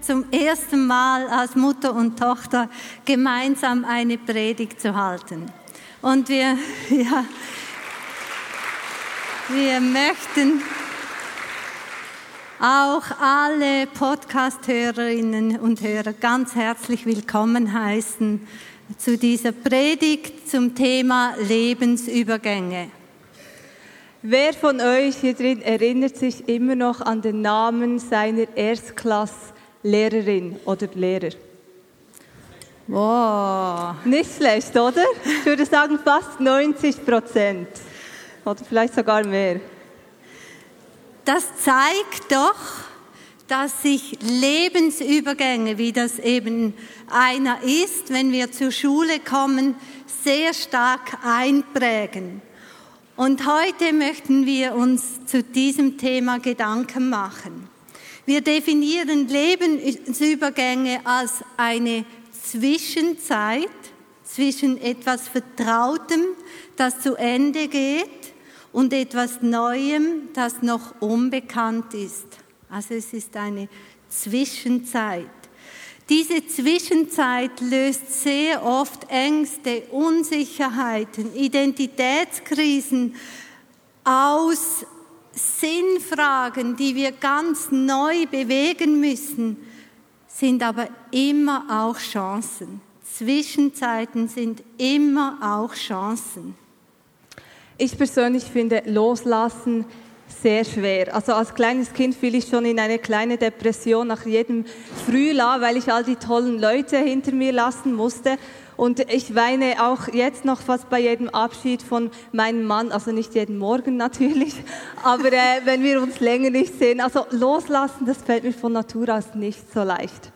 Zum ersten Mal als Mutter und Tochter gemeinsam eine Predigt zu halten. Und wir, ja, wir möchten auch alle Podcast-Hörerinnen und Hörer ganz herzlich willkommen heißen zu dieser Predigt zum Thema Lebensübergänge. Wer von euch hier drin erinnert sich immer noch an den Namen seiner Erstklasslehrerin oder Lehrer? Wow. Nicht schlecht, oder? Ich würde sagen fast 90 Prozent. Oder vielleicht sogar mehr. Das zeigt doch, dass sich Lebensübergänge, wie das eben einer ist, wenn wir zur Schule kommen, sehr stark einprägen. Und heute möchten wir uns zu diesem Thema Gedanken machen. Wir definieren Lebensübergänge als eine Zwischenzeit zwischen etwas Vertrautem, das zu Ende geht, und etwas Neuem, das noch unbekannt ist. Also es ist eine Zwischenzeit. Diese Zwischenzeit löst sehr oft Ängste, Unsicherheiten, Identitätskrisen aus, Sinnfragen, die wir ganz neu bewegen müssen, sind aber immer auch Chancen. Zwischenzeiten sind immer auch Chancen. Ich persönlich finde Loslassen sehr schwer. Also als kleines Kind fiel ich schon in eine kleine Depression nach jedem Frühjahr, weil ich all die tollen Leute hinter mir lassen musste. Und ich weine auch jetzt noch fast bei jedem Abschied von meinem Mann, also nicht jeden Morgen natürlich, aber äh, wenn wir uns länger nicht sehen. Also loslassen, das fällt mir von Natur aus nicht so leicht.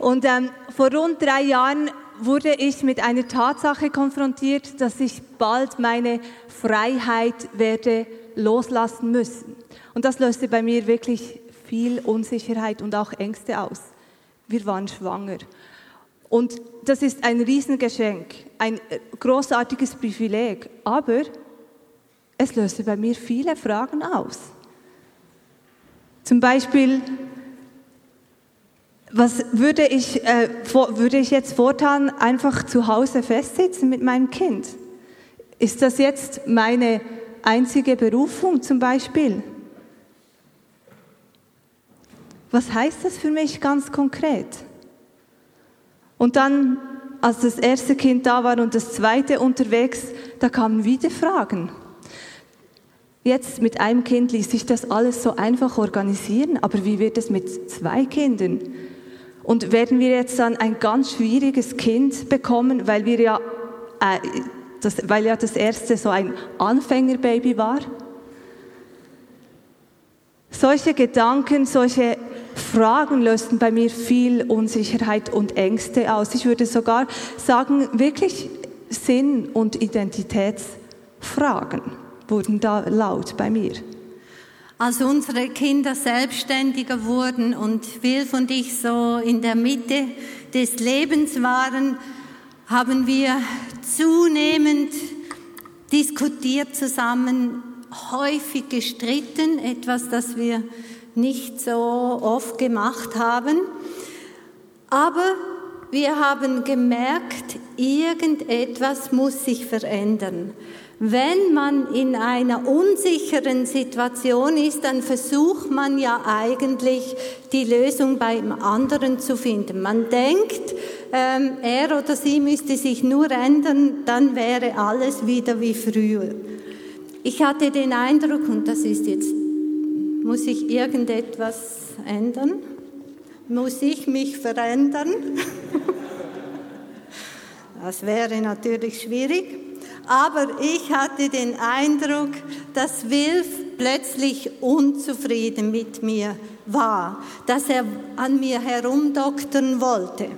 Und ähm, vor rund drei Jahren wurde ich mit einer Tatsache konfrontiert, dass ich bald meine Freiheit werde loslassen müssen. Und das löste bei mir wirklich viel Unsicherheit und auch Ängste aus. Wir waren schwanger. Und das ist ein Riesengeschenk, ein großartiges Privileg. Aber es löste bei mir viele Fragen aus. Zum Beispiel, was würde ich, äh, würde ich jetzt fortan einfach zu Hause festsitzen mit meinem Kind? Ist das jetzt meine einzige Berufung zum Beispiel? Was heißt das für mich ganz konkret? Und dann, als das erste Kind da war und das zweite unterwegs, da kamen wieder Fragen. Jetzt mit einem Kind ließ sich das alles so einfach organisieren, aber wie wird es mit zwei Kindern? Und werden wir jetzt dann ein ganz schwieriges Kind bekommen, weil wir ja, äh, das, weil ja das erste so ein Anfängerbaby war? Solche Gedanken, solche Fragen lösten bei mir viel Unsicherheit und Ängste aus. Ich würde sogar sagen, wirklich Sinn- und Identitätsfragen wurden da laut bei mir. Als unsere Kinder selbstständiger wurden und Wilf und ich so in der Mitte des Lebens waren, haben wir zunehmend diskutiert zusammen, häufig gestritten, etwas, das wir nicht so oft gemacht haben. Aber wir haben gemerkt, irgendetwas muss sich verändern. Wenn man in einer unsicheren Situation ist, dann versucht man ja eigentlich die Lösung beim anderen zu finden. Man denkt, ähm, er oder sie müsste sich nur ändern, dann wäre alles wieder wie früher. Ich hatte den Eindruck, und das ist jetzt, muss ich irgendetwas ändern? Muss ich mich verändern? Das wäre natürlich schwierig. Aber ich hatte den Eindruck, dass Wilf plötzlich unzufrieden mit mir war, dass er an mir herumdoktern wollte.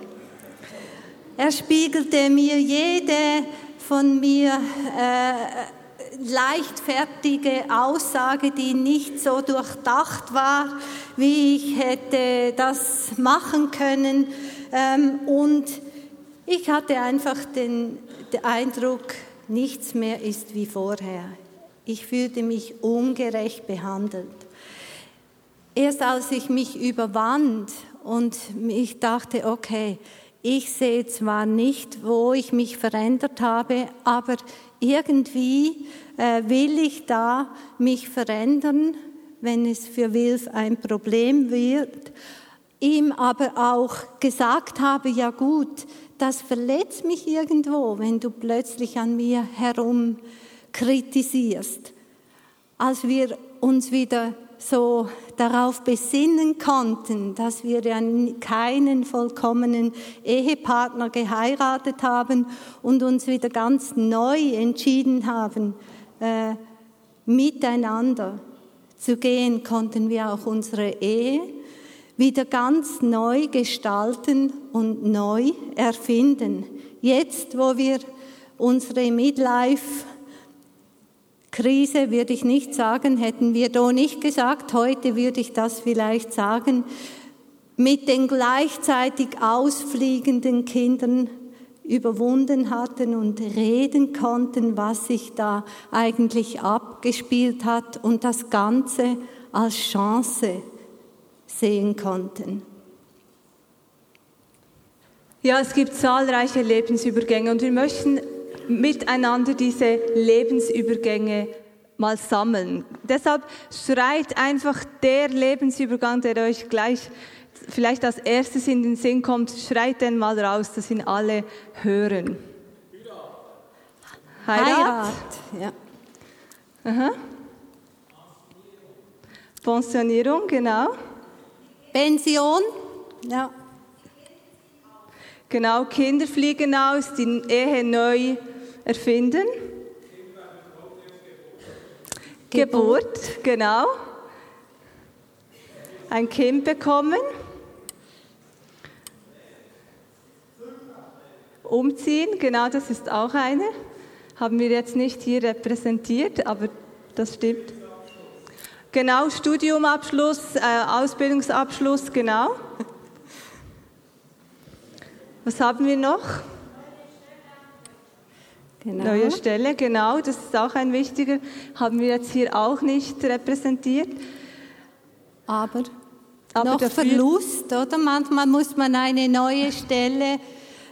Er spiegelte mir jede von mir äh, leichtfertige Aussage, die nicht so durchdacht war, wie ich hätte das machen können. Ähm, und ich hatte einfach den, den Eindruck, nichts mehr ist wie vorher. Ich fühlte mich ungerecht behandelt. Erst als ich mich überwand und ich dachte, okay, ich sehe zwar nicht, wo ich mich verändert habe, aber irgendwie äh, will ich da mich verändern, wenn es für Wilf ein Problem wird. Ihm aber auch gesagt habe, ja gut, das verletzt mich irgendwo, wenn du plötzlich an mir herum kritisierst. Als wir uns wieder so darauf besinnen konnten, dass wir ja keinen vollkommenen Ehepartner geheiratet haben und uns wieder ganz neu entschieden haben, äh, miteinander zu gehen, konnten wir auch unsere Ehe wieder ganz neu gestalten und neu erfinden. Jetzt, wo wir unsere Midlife Krise würde ich nicht sagen, hätten wir da nicht gesagt. Heute würde ich das vielleicht sagen. Mit den gleichzeitig ausfliegenden Kindern überwunden hatten und reden konnten, was sich da eigentlich abgespielt hat und das Ganze als Chance sehen konnten. Ja, es gibt zahlreiche Lebensübergänge und wir möchten miteinander diese Lebensübergänge mal sammeln. Deshalb schreit einfach der Lebensübergang, der euch gleich vielleicht als erstes in den Sinn kommt, schreit den mal raus, dass ihn alle hören. Heirat. Heirat. Ja. Aha. Pensionierung, genau. Pension, ja. Genau, Kinder fliegen aus, die Ehe neu erfinden. Geburt. Genau. Ein Kind bekommen. Umziehen, genau, das ist auch eine. Haben wir jetzt nicht hier repräsentiert, aber das stimmt. Genau, Studiumabschluss, äh, Ausbildungsabschluss, genau. Was haben wir noch? Genau. Neue Stelle, genau, das ist auch ein wichtiger, haben wir jetzt hier auch nicht repräsentiert. Aber, Aber noch Verlust, oder? Manchmal muss man eine neue Stelle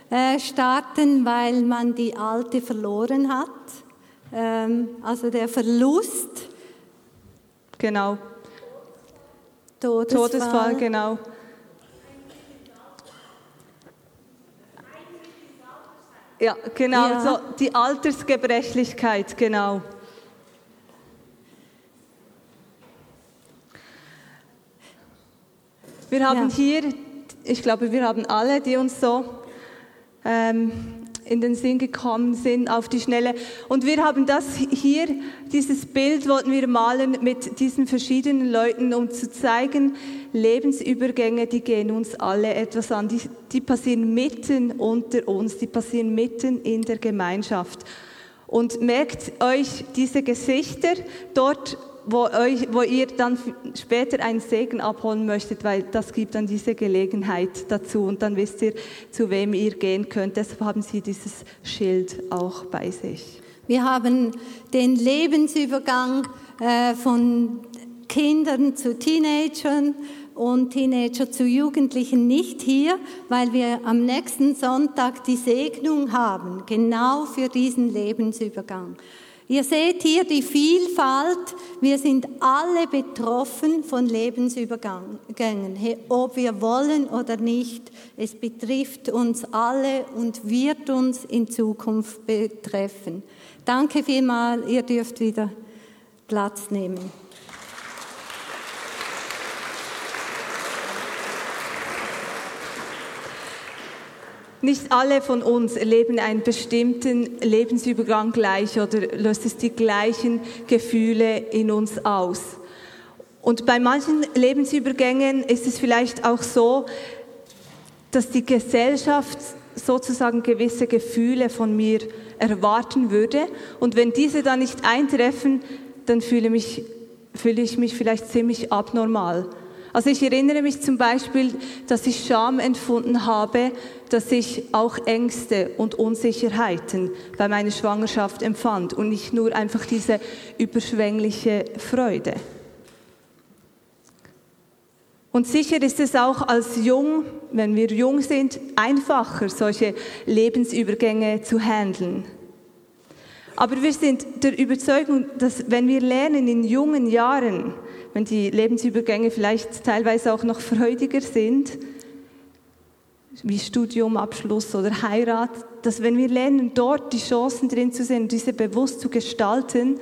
äh, starten, weil man die alte verloren hat. Ähm, also der Verlust. Genau. Todesfall, Todesfall genau. Ja, genau, ja. so die Altersgebrechlichkeit, genau. Wir haben ja. hier, ich glaube, wir haben alle, die uns so ähm, in den Sinn gekommen sind auf die Schnelle. Und wir haben das hier, dieses Bild wollten wir malen mit diesen verschiedenen Leuten, um zu zeigen, Lebensübergänge, die gehen uns alle etwas an. Die, die passieren mitten unter uns, die passieren mitten in der Gemeinschaft. Und merkt euch diese Gesichter dort wo, euch, wo ihr dann später einen Segen abholen möchtet, weil das gibt dann diese Gelegenheit dazu und dann wisst ihr, zu wem ihr gehen könnt. Deshalb haben sie dieses Schild auch bei sich. Wir haben den Lebensübergang äh, von Kindern zu Teenagern und Teenager zu Jugendlichen nicht hier, weil wir am nächsten Sonntag die Segnung haben, genau für diesen Lebensübergang. Ihr seht hier die Vielfalt. Wir sind alle betroffen von Lebensübergängen, ob wir wollen oder nicht. Es betrifft uns alle und wird uns in Zukunft betreffen. Danke vielmals. Ihr dürft wieder Platz nehmen. Nicht alle von uns erleben einen bestimmten Lebensübergang gleich oder löst es die gleichen Gefühle in uns aus. Und bei manchen Lebensübergängen ist es vielleicht auch so, dass die Gesellschaft sozusagen gewisse Gefühle von mir erwarten würde. Und wenn diese dann nicht eintreffen, dann fühle, mich, fühle ich mich vielleicht ziemlich abnormal. Also ich erinnere mich zum Beispiel, dass ich Scham empfunden habe, dass ich auch Ängste und Unsicherheiten bei meiner Schwangerschaft empfand und nicht nur einfach diese überschwängliche Freude. Und sicher ist es auch als jung, wenn wir jung sind, einfacher, solche Lebensübergänge zu handeln. Aber wir sind der Überzeugung, dass wenn wir lernen in jungen Jahren, wenn die Lebensübergänge vielleicht teilweise auch noch freudiger sind, wie Studiumabschluss oder Heirat, dass wenn wir lernen, dort die Chancen drin zu sehen, diese bewusst zu gestalten,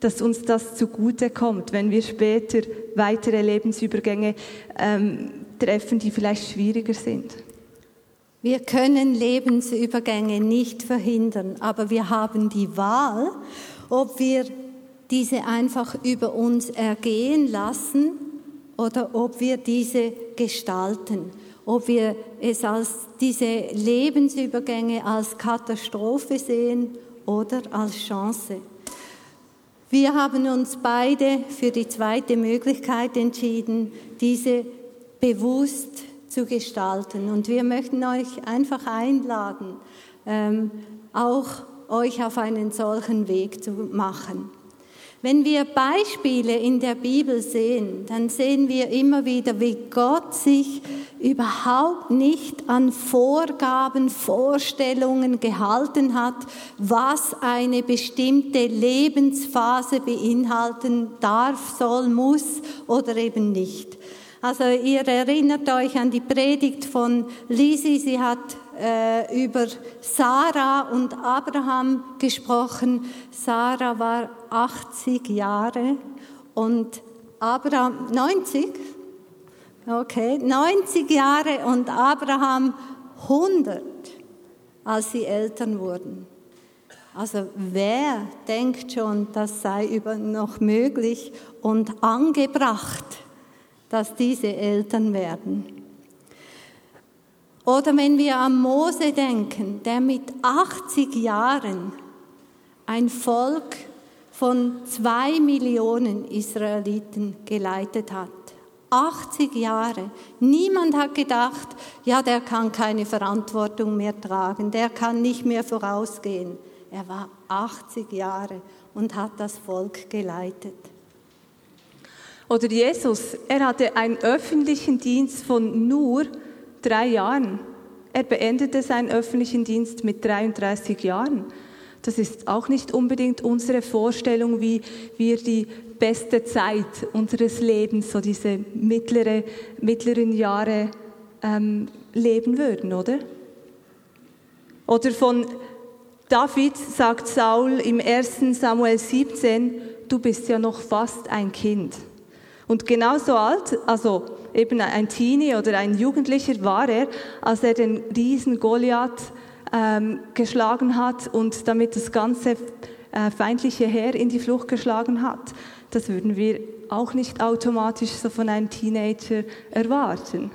dass uns das zugute kommt, wenn wir später weitere Lebensübergänge ähm, treffen, die vielleicht schwieriger sind. Wir können Lebensübergänge nicht verhindern, aber wir haben die Wahl, ob wir diese einfach über uns ergehen lassen oder ob wir diese gestalten, ob wir es als diese Lebensübergänge als Katastrophe sehen oder als Chance. Wir haben uns beide für die zweite Möglichkeit entschieden, diese bewusst zu gestalten. Und wir möchten euch einfach einladen, ähm, auch euch auf einen solchen Weg zu machen. Wenn wir Beispiele in der Bibel sehen, dann sehen wir immer wieder, wie Gott sich überhaupt nicht an Vorgaben, Vorstellungen gehalten hat, was eine bestimmte Lebensphase beinhalten darf, soll, muss oder eben nicht. Also ihr erinnert euch an die Predigt von Lisi, sie hat äh, über Sarah und Abraham gesprochen. Sarah war 80 Jahre und Abraham 90. Okay, 90 Jahre und Abraham 100, als sie Eltern wurden. Also wer denkt schon, das sei über noch möglich und angebracht, dass diese Eltern werden? Oder wenn wir an Mose denken, der mit 80 Jahren ein Volk von zwei Millionen Israeliten geleitet hat. 80 Jahre. Niemand hat gedacht, ja, der kann keine Verantwortung mehr tragen, der kann nicht mehr vorausgehen. Er war 80 Jahre und hat das Volk geleitet. Oder Jesus, er hatte einen öffentlichen Dienst von nur drei Jahren. Er beendete seinen öffentlichen Dienst mit 33 Jahren. Das ist auch nicht unbedingt unsere Vorstellung, wie wir die beste Zeit unseres Lebens, so diese mittlere, mittleren Jahre ähm, leben würden, oder? Oder von David sagt Saul im 1. Samuel 17, du bist ja noch fast ein Kind. Und genauso alt, also eben ein Teenie oder ein Jugendlicher war er, als er den Riesen Goliath ähm, geschlagen hat und damit das ganze äh, feindliche Heer in die Flucht geschlagen hat. Das würden wir auch nicht automatisch so von einem Teenager erwarten.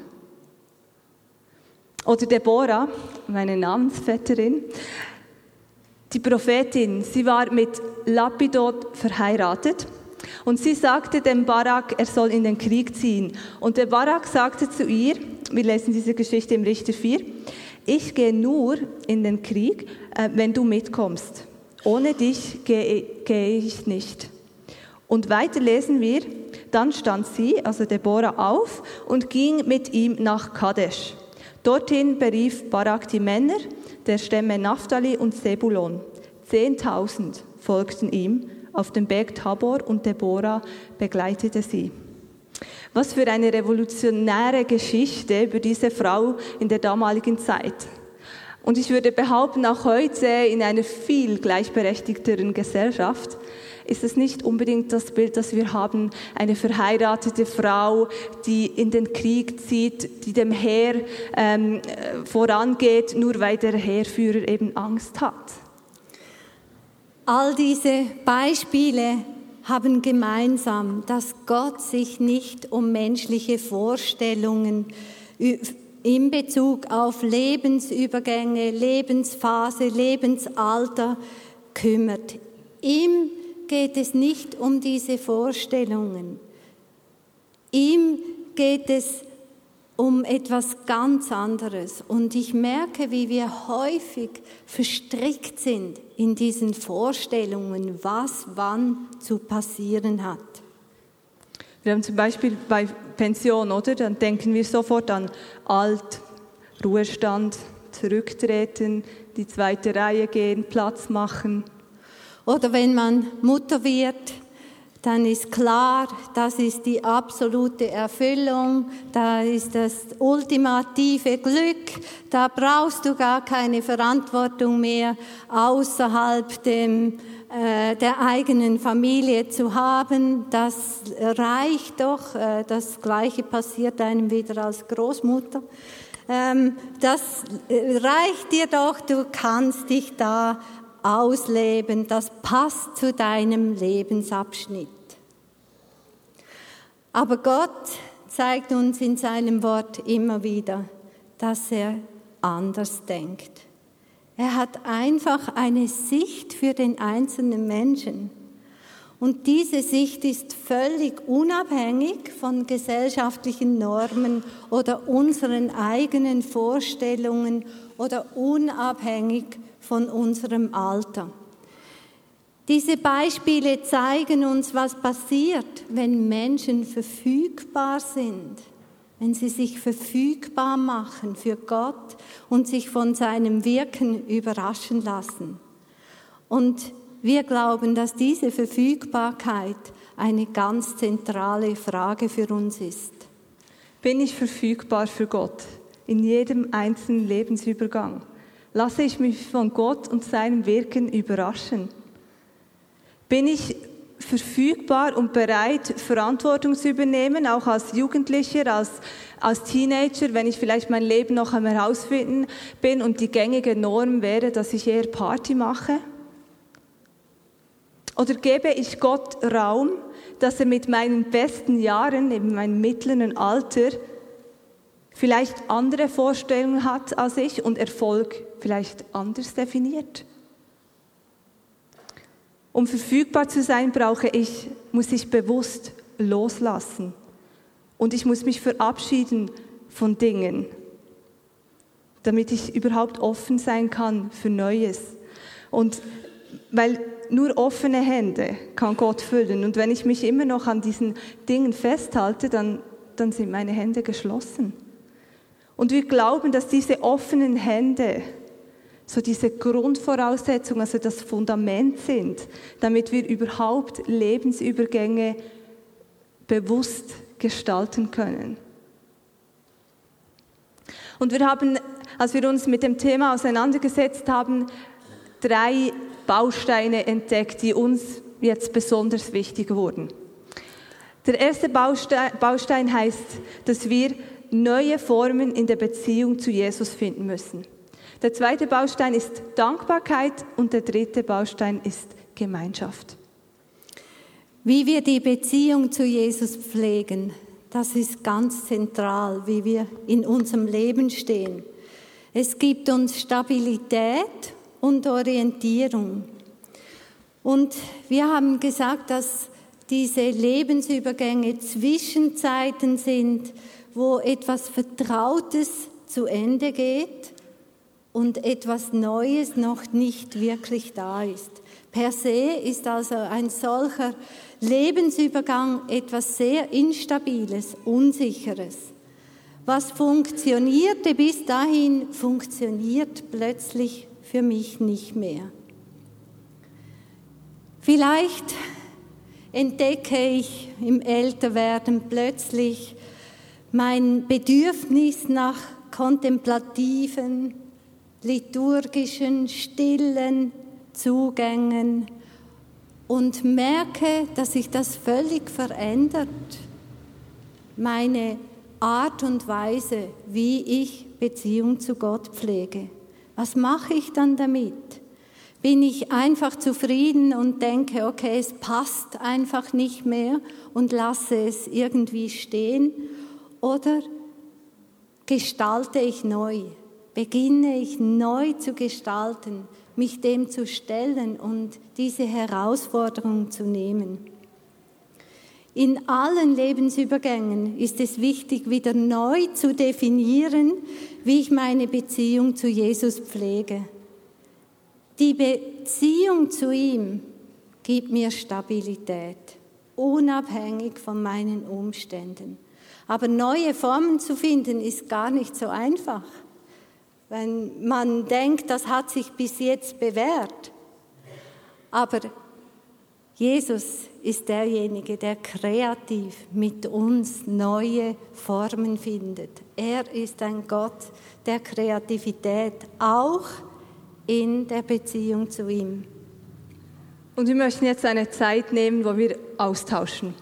Oder Deborah, meine Namensvetterin, die Prophetin, sie war mit Lapidot verheiratet und sie sagte dem Barak, er soll in den Krieg ziehen. Und der Barak sagte zu ihr, wir lesen diese Geschichte im Richter 4, ich gehe nur in den Krieg, äh, wenn du mitkommst. Ohne dich gehe, gehe ich nicht. Und weiter lesen wir, dann stand sie, also Deborah, auf und ging mit ihm nach Kadesh. Dorthin berief Barak die Männer der Stämme Naphtali und Sebulon. Zehntausend folgten ihm auf dem Berg Tabor und Deborah begleitete sie. Was für eine revolutionäre Geschichte über diese Frau in der damaligen Zeit. Und ich würde behaupten, auch heute in einer viel gleichberechtigteren Gesellschaft ist es nicht unbedingt das Bild, das wir haben, eine verheiratete Frau, die in den Krieg zieht, die dem Heer ähm, vorangeht, nur weil der Heerführer eben Angst hat. All diese Beispiele haben gemeinsam, dass Gott sich nicht um menschliche Vorstellungen in Bezug auf Lebensübergänge, Lebensphase, Lebensalter kümmert. Ihm geht es nicht um diese Vorstellungen. Ihm geht es um etwas ganz anderes. Und ich merke, wie wir häufig verstrickt sind in diesen Vorstellungen, was wann zu passieren hat. Wir haben zum Beispiel bei Pension, oder? Dann denken wir sofort an Alt, Ruhestand, zurücktreten, die zweite Reihe gehen, Platz machen. Oder wenn man Mutter wird, dann ist klar, das ist die absolute Erfüllung, da ist das ultimative Glück, da brauchst du gar keine Verantwortung mehr außerhalb dem, äh, der eigenen Familie zu haben. Das reicht doch, äh, das Gleiche passiert einem wieder als Großmutter. Ähm, das äh, reicht dir doch, du kannst dich da ausleben, das passt zu deinem Lebensabschnitt. Aber Gott zeigt uns in seinem Wort immer wieder, dass er anders denkt. Er hat einfach eine Sicht für den einzelnen Menschen. Und diese Sicht ist völlig unabhängig von gesellschaftlichen Normen oder unseren eigenen Vorstellungen oder unabhängig von unserem Alter. Diese Beispiele zeigen uns, was passiert, wenn Menschen verfügbar sind, wenn sie sich verfügbar machen für Gott und sich von seinem Wirken überraschen lassen. Und wir glauben, dass diese Verfügbarkeit eine ganz zentrale Frage für uns ist. Bin ich verfügbar für Gott in jedem einzelnen Lebensübergang? Lasse ich mich von Gott und seinem Wirken überraschen? Bin ich verfügbar und bereit, Verantwortung zu übernehmen, auch als Jugendlicher, als, als Teenager, wenn ich vielleicht mein Leben noch am herausfinden bin und die gängige Norm wäre, dass ich eher Party mache? Oder gebe ich Gott Raum, dass er mit meinen besten Jahren, eben meinem mittleren Alter, vielleicht andere Vorstellungen hat als ich und Erfolg vielleicht anders definiert. Um verfügbar zu sein, brauche ich, muss ich bewusst loslassen. Und ich muss mich verabschieden von Dingen, damit ich überhaupt offen sein kann für Neues. Und weil nur offene Hände kann Gott füllen. Und wenn ich mich immer noch an diesen Dingen festhalte, dann, dann sind meine Hände geschlossen. Und wir glauben, dass diese offenen Hände so diese Grundvoraussetzungen, also das Fundament sind, damit wir überhaupt Lebensübergänge bewusst gestalten können. Und wir haben, als wir uns mit dem Thema auseinandergesetzt haben, drei Bausteine entdeckt, die uns jetzt besonders wichtig wurden. Der erste Baustein heißt, dass wir neue Formen in der Beziehung zu Jesus finden müssen. Der zweite Baustein ist Dankbarkeit und der dritte Baustein ist Gemeinschaft. Wie wir die Beziehung zu Jesus pflegen, das ist ganz zentral, wie wir in unserem Leben stehen. Es gibt uns Stabilität und Orientierung. Und wir haben gesagt, dass diese Lebensübergänge Zwischenzeiten sind, wo etwas Vertrautes zu Ende geht und etwas Neues noch nicht wirklich da ist. Per se ist also ein solcher Lebensübergang etwas sehr Instabiles, Unsicheres. Was funktionierte bis dahin, funktioniert plötzlich für mich nicht mehr. Vielleicht entdecke ich im Älterwerden plötzlich mein Bedürfnis nach kontemplativen, liturgischen, stillen Zugängen und merke, dass sich das völlig verändert. Meine Art und Weise, wie ich Beziehung zu Gott pflege. Was mache ich dann damit? Bin ich einfach zufrieden und denke, okay, es passt einfach nicht mehr und lasse es irgendwie stehen? Oder gestalte ich neu? Beginne ich neu zu gestalten, mich dem zu stellen und diese Herausforderung zu nehmen? In allen Lebensübergängen ist es wichtig, wieder neu zu definieren, wie ich meine Beziehung zu Jesus pflege. Die Beziehung zu ihm gibt mir Stabilität, unabhängig von meinen Umständen. Aber neue Formen zu finden, ist gar nicht so einfach. Wenn man denkt, das hat sich bis jetzt bewährt. Aber Jesus ist derjenige, der kreativ mit uns neue Formen findet. Er ist ein Gott der Kreativität, auch in der Beziehung zu ihm. Und wir möchten jetzt eine Zeit nehmen, wo wir austauschen.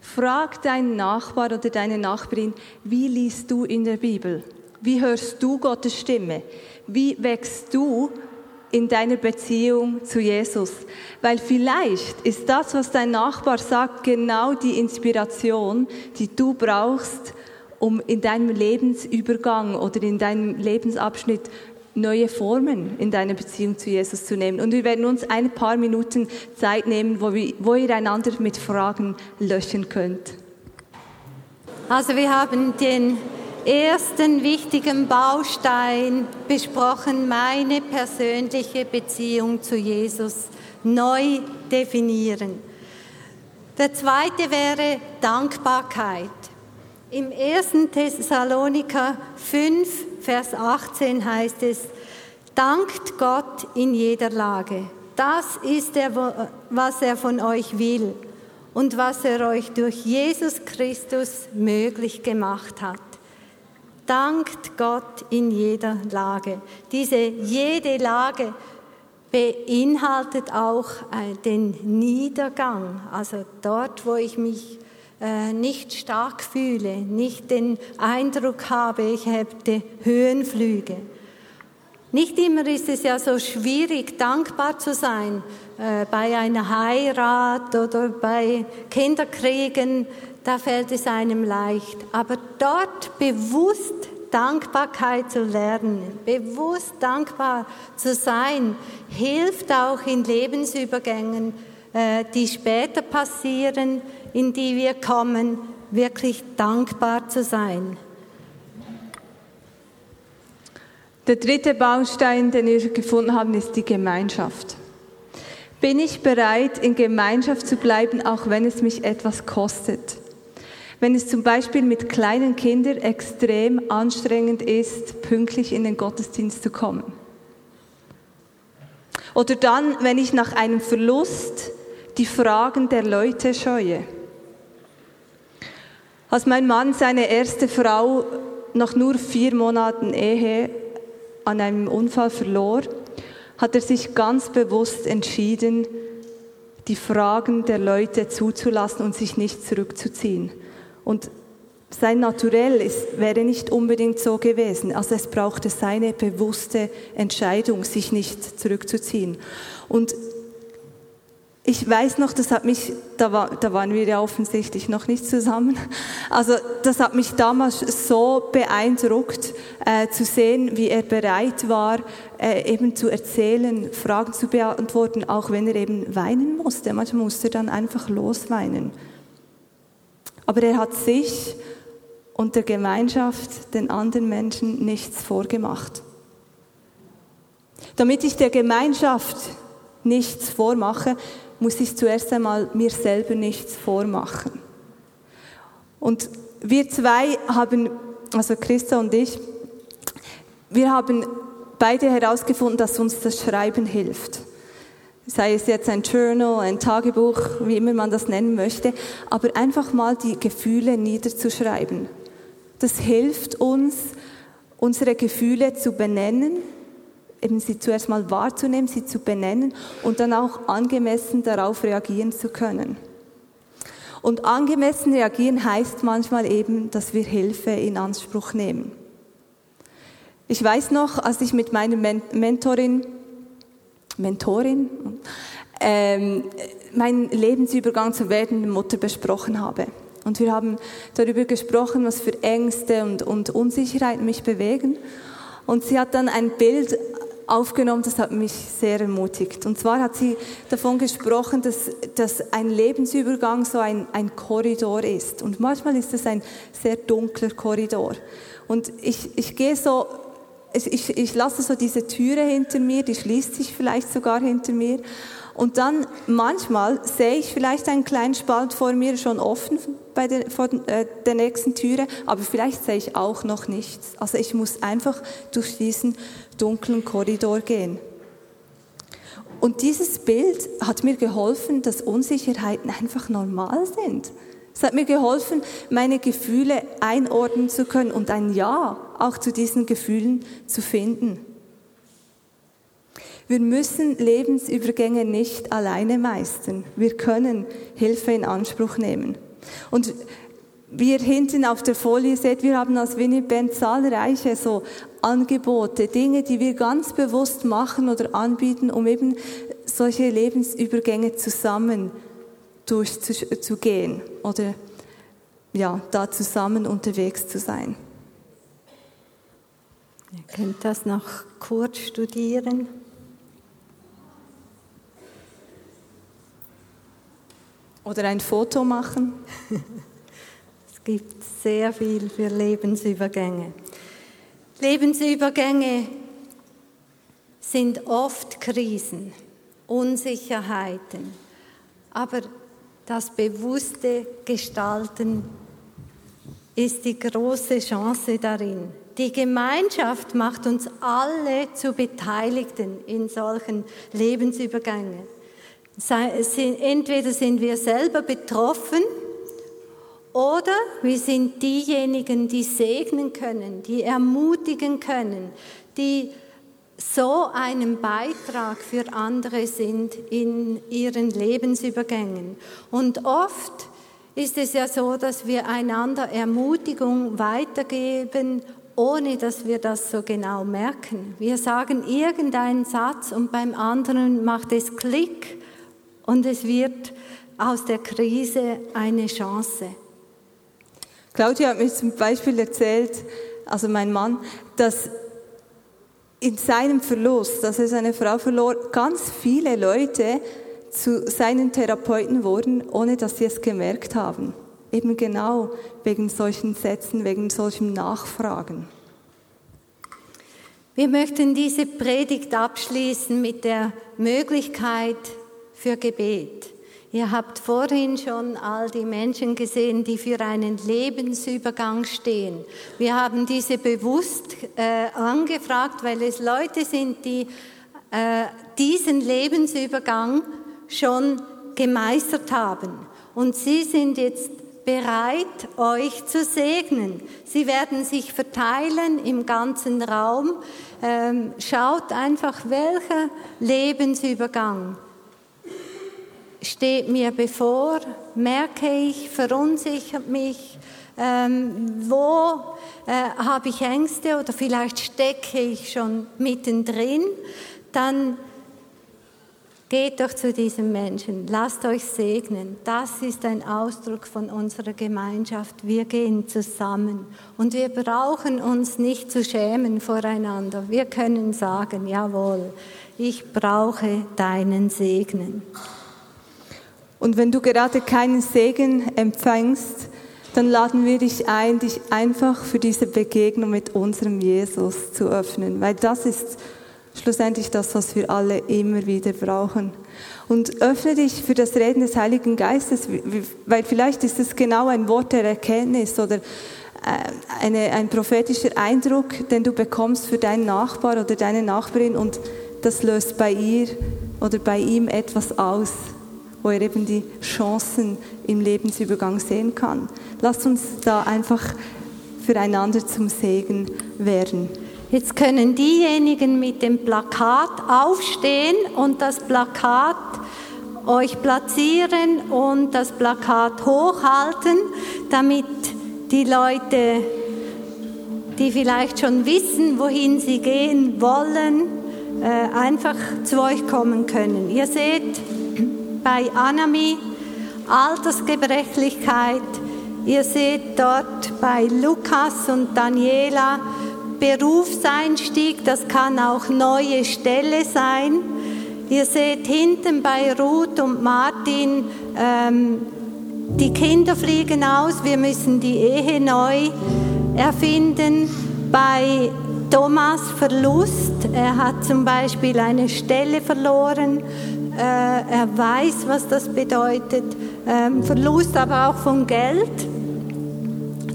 Frag deinen Nachbar oder deine Nachbarin, wie liest du in der Bibel? Wie hörst du Gottes Stimme? Wie wächst du in deiner Beziehung zu Jesus? Weil vielleicht ist das, was dein Nachbar sagt, genau die Inspiration, die du brauchst, um in deinem Lebensübergang oder in deinem Lebensabschnitt neue Formen in deiner Beziehung zu Jesus zu nehmen. Und wir werden uns ein paar Minuten Zeit nehmen, wo, wir, wo ihr einander mit Fragen löschen könnt. Also wir haben den ersten wichtigen Baustein besprochen, meine persönliche Beziehung zu Jesus neu definieren. Der zweite wäre Dankbarkeit. Im 1. Thessaloniker 5, Vers 18 heißt es, dankt Gott in jeder Lage. Das ist er, was er von euch will und was er euch durch Jesus Christus möglich gemacht hat. Dankt Gott in jeder Lage. Diese jede Lage beinhaltet auch äh, den Niedergang, also dort, wo ich mich äh, nicht stark fühle, nicht den Eindruck habe, ich hätte Höhenflüge. Nicht immer ist es ja so schwierig, dankbar zu sein äh, bei einer Heirat oder bei Kinderkriegen, da fällt es einem leicht. Aber dort bewusst Dankbarkeit zu lernen, bewusst dankbar zu sein, hilft auch in Lebensübergängen, äh, die später passieren, in die wir kommen, wirklich dankbar zu sein. Der dritte Baustein, den wir gefunden haben, ist die Gemeinschaft. Bin ich bereit, in Gemeinschaft zu bleiben, auch wenn es mich etwas kostet? Wenn es zum Beispiel mit kleinen Kindern extrem anstrengend ist, pünktlich in den Gottesdienst zu kommen. Oder dann, wenn ich nach einem Verlust die Fragen der Leute scheue. Als mein Mann seine erste Frau nach nur vier Monaten Ehe an einem Unfall verlor, hat er sich ganz bewusst entschieden, die Fragen der Leute zuzulassen und sich nicht zurückzuziehen. Und sein Naturell ist, wäre nicht unbedingt so gewesen. Also es brauchte seine bewusste Entscheidung, sich nicht zurückzuziehen. Und ich weiß noch, das hat mich, da, war, da waren wir ja offensichtlich noch nicht zusammen, also das hat mich damals so beeindruckt, äh, zu sehen, wie er bereit war, äh, eben zu erzählen, Fragen zu beantworten, auch wenn er eben weinen musste. Manchmal musste er dann einfach losweinen. Aber er hat sich und der Gemeinschaft, den anderen Menschen nichts vorgemacht. Damit ich der Gemeinschaft nichts vormache, muss ich zuerst einmal mir selber nichts vormachen. Und wir zwei haben, also Christa und ich, wir haben beide herausgefunden, dass uns das Schreiben hilft. Sei es jetzt ein Journal, ein Tagebuch, wie immer man das nennen möchte, aber einfach mal die Gefühle niederzuschreiben. Das hilft uns, unsere Gefühle zu benennen, eben sie zuerst mal wahrzunehmen, sie zu benennen und dann auch angemessen darauf reagieren zu können. Und angemessen reagieren heißt manchmal eben, dass wir Hilfe in Anspruch nehmen. Ich weiß noch, als ich mit meiner Mentorin, Mentorin, ähm, meinen Lebensübergang zur werdenden Mutter besprochen habe. Und wir haben darüber gesprochen, was für Ängste und, und Unsicherheiten mich bewegen. Und sie hat dann ein Bild aufgenommen, das hat mich sehr ermutigt. Und zwar hat sie davon gesprochen, dass, dass ein Lebensübergang so ein, ein Korridor ist. Und manchmal ist es ein sehr dunkler Korridor. Und ich, ich gehe so, ich, ich lasse so diese Türe hinter mir, die schließt sich vielleicht sogar hinter mir. Und dann manchmal sehe ich vielleicht einen kleinen Spalt vor mir schon offen bei der, vor äh, der nächsten Türe, aber vielleicht sehe ich auch noch nichts. Also ich muss einfach durch diesen dunklen Korridor gehen. Und dieses Bild hat mir geholfen, dass Unsicherheiten einfach normal sind. Es hat mir geholfen, meine Gefühle einordnen zu können und ein Ja auch zu diesen Gefühlen zu finden. Wir müssen Lebensübergänge nicht alleine meistern. Wir können Hilfe in Anspruch nehmen. Und wie ihr hinten auf der Folie seht, wir haben als Winnipeg zahlreiche so Angebote, Dinge, die wir ganz bewusst machen oder anbieten, um eben solche Lebensübergänge zusammen durchzugehen oder ja, da zusammen unterwegs zu sein. Ihr könnt das noch kurz studieren. Oder ein Foto machen. es gibt sehr viel für Lebensübergänge. Lebensübergänge sind oft Krisen, Unsicherheiten, aber das bewusste Gestalten ist die große Chance darin. Die Gemeinschaft macht uns alle zu Beteiligten in solchen Lebensübergängen. Entweder sind wir selber betroffen oder wir sind diejenigen, die segnen können, die ermutigen können, die so einen Beitrag für andere sind in ihren Lebensübergängen. Und oft ist es ja so, dass wir einander Ermutigung weitergeben, ohne dass wir das so genau merken. Wir sagen irgendeinen Satz und beim anderen macht es Klick und es wird aus der Krise eine Chance. Claudia hat mir zum Beispiel erzählt, also mein Mann, dass in seinem Verlust, dass er seine Frau verlor, ganz viele Leute zu seinen Therapeuten wurden, ohne dass sie es gemerkt haben. Eben genau wegen solchen Sätzen, wegen solchen Nachfragen. Wir möchten diese Predigt abschließen mit der Möglichkeit, für Gebet. Ihr habt vorhin schon all die Menschen gesehen, die für einen Lebensübergang stehen. Wir haben diese bewusst äh, angefragt, weil es Leute sind, die äh, diesen Lebensübergang schon gemeistert haben. Und sie sind jetzt bereit, euch zu segnen. Sie werden sich verteilen im ganzen Raum. Ähm, schaut einfach, welcher Lebensübergang steht mir bevor, merke ich, verunsichert mich, ähm, wo äh, habe ich Ängste oder vielleicht stecke ich schon mittendrin, dann geht doch zu diesem Menschen, lasst euch segnen. Das ist ein Ausdruck von unserer Gemeinschaft. Wir gehen zusammen und wir brauchen uns nicht zu schämen voreinander. Wir können sagen, jawohl, ich brauche deinen Segnen. Und wenn du gerade keinen Segen empfängst, dann laden wir dich ein, dich einfach für diese Begegnung mit unserem Jesus zu öffnen, weil das ist schlussendlich das, was wir alle immer wieder brauchen. Und öffne dich für das Reden des Heiligen Geistes, weil vielleicht ist es genau ein Wort der Erkenntnis oder äh, eine, ein prophetischer Eindruck, den du bekommst für deinen Nachbar oder deine Nachbarin und das löst bei ihr oder bei ihm etwas aus wo er eben die Chancen im Lebensübergang sehen kann. Lasst uns da einfach füreinander zum Segen werden. Jetzt können diejenigen mit dem Plakat aufstehen und das Plakat euch platzieren und das Plakat hochhalten, damit die Leute, die vielleicht schon wissen, wohin sie gehen wollen, äh, einfach zu euch kommen können. Ihr seht bei Anami Altersgebrechlichkeit, ihr seht dort bei Lukas und Daniela Berufseinstieg, das kann auch neue Stelle sein. Ihr seht hinten bei Ruth und Martin, ähm, die Kinder fliegen aus, wir müssen die Ehe neu erfinden. Bei Thomas Verlust, er hat zum Beispiel eine Stelle verloren, äh, er weiß, was das bedeutet. Ähm, Verlust aber auch von Geld.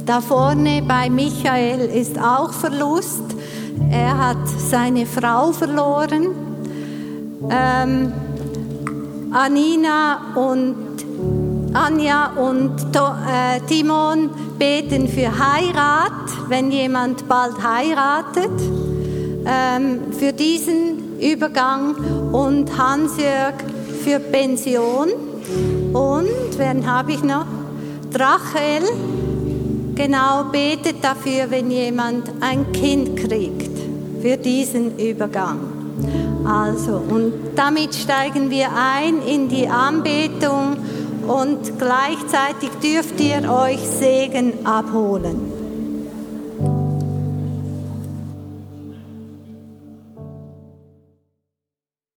Da vorne bei Michael ist auch Verlust. Er hat seine Frau verloren. Ähm, Anina und Anja und äh, Timon beten für Heirat, wenn jemand bald heiratet, ähm, für diesen Übergang und Hans-Jörg für Pension. Und, wen habe ich noch? Drachel genau betet dafür, wenn jemand ein Kind kriegt, für diesen Übergang. Also, und damit steigen wir ein in die Anbetung und gleichzeitig dürft ihr euch Segen abholen.